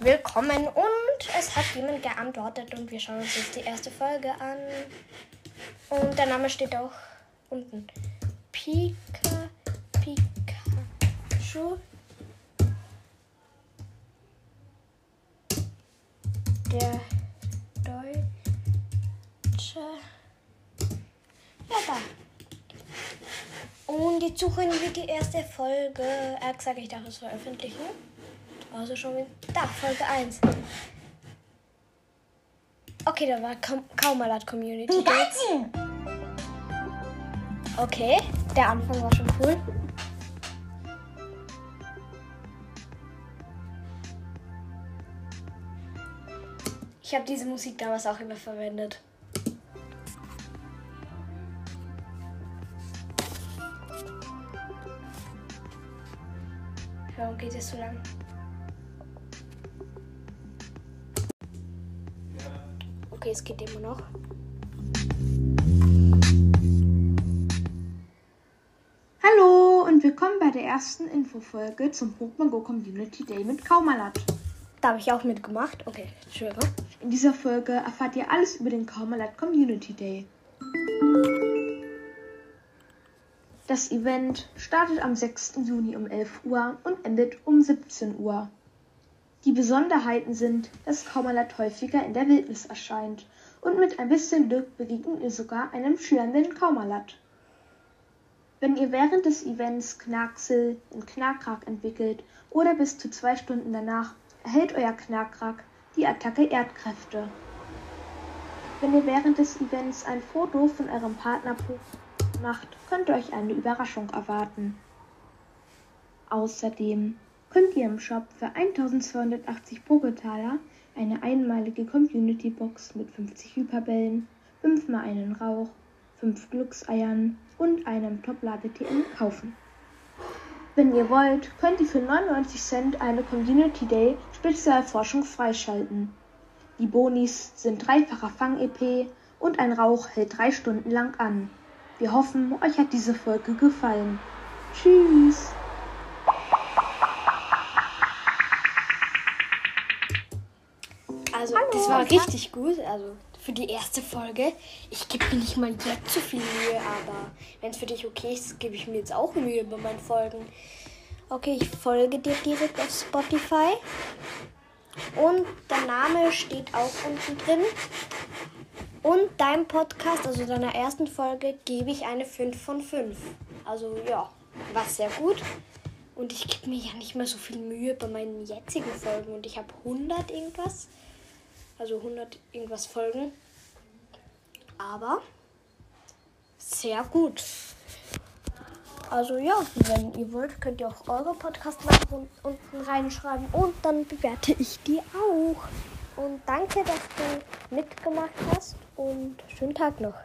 willkommen und es hat jemand geantwortet und wir schauen uns jetzt die erste Folge an. Und der Name steht auch unten. Pika Pikachu. Der Deutsche. Ja, da. Und jetzt suchen wir die erste Folge. Er hat gesagt, ich darf es veröffentlichen. Also schon mit. Da, Folge 1. Okay, da war kaum, kaum mal das Community. Pikachu! Okay, der Anfang war schon cool. Ich habe diese Musik damals auch immer verwendet. Warum geht es so lang? Okay, es geht immer noch. Hallo und willkommen bei der ersten Infofolge zum Pokémon Go Community Day mit Kaumalat. Da habe ich auch mitgemacht. Okay, Entschuldigung. In dieser Folge erfahrt ihr alles über den Kaumalat Community Day. Das Event startet am 6. Juni um 11 Uhr und endet um 17 Uhr. Die Besonderheiten sind, dass Kaumalat häufiger in der Wildnis erscheint und mit ein bisschen Glück begegnet ihr sogar einem schillernden Kaumalat. Wenn ihr während des Events Knacksel in Knarkrak entwickelt oder bis zu zwei Stunden danach, erhält euer Knarkrak die Attacke Erdkräfte. Wenn ihr während des Events ein Foto von eurem Partner macht, könnt ihr euch eine Überraschung erwarten. Außerdem könnt ihr im Shop für 1280 Poketaler eine einmalige Community Box mit 50 Hyperbällen, 5 mal einen Rauch, 5 Glückseiern und einem Top-Lade-TM kaufen. Wenn ihr wollt, könnt ihr für 99 Cent eine Community Day Spezialforschung freischalten. Die Bonis sind dreifacher Fang-EP und ein Rauch hält drei Stunden lang an. Wir hoffen, euch hat diese Folge gefallen. Tschüss! Also, das war richtig gut. Also, für die erste Folge. Ich gebe mir nicht mal jetzt so viel Mühe, aber wenn es für dich okay ist, gebe ich mir jetzt auch Mühe bei meinen Folgen. Okay, ich folge dir direkt auf Spotify. Und der Name steht auch unten drin. Und deinem Podcast, also deiner ersten Folge, gebe ich eine 5 von 5. Also ja, war sehr gut. Und ich gebe mir ja nicht mehr so viel Mühe bei meinen jetzigen Folgen. Und ich habe 100 irgendwas. Also 100 irgendwas Folgen. Aber sehr gut. Also ja, wenn ihr wollt, könnt ihr auch eure podcast mal unten reinschreiben. Und dann bewerte ich die auch. Und danke, dass du mitgemacht hast. Und schönen Tag noch.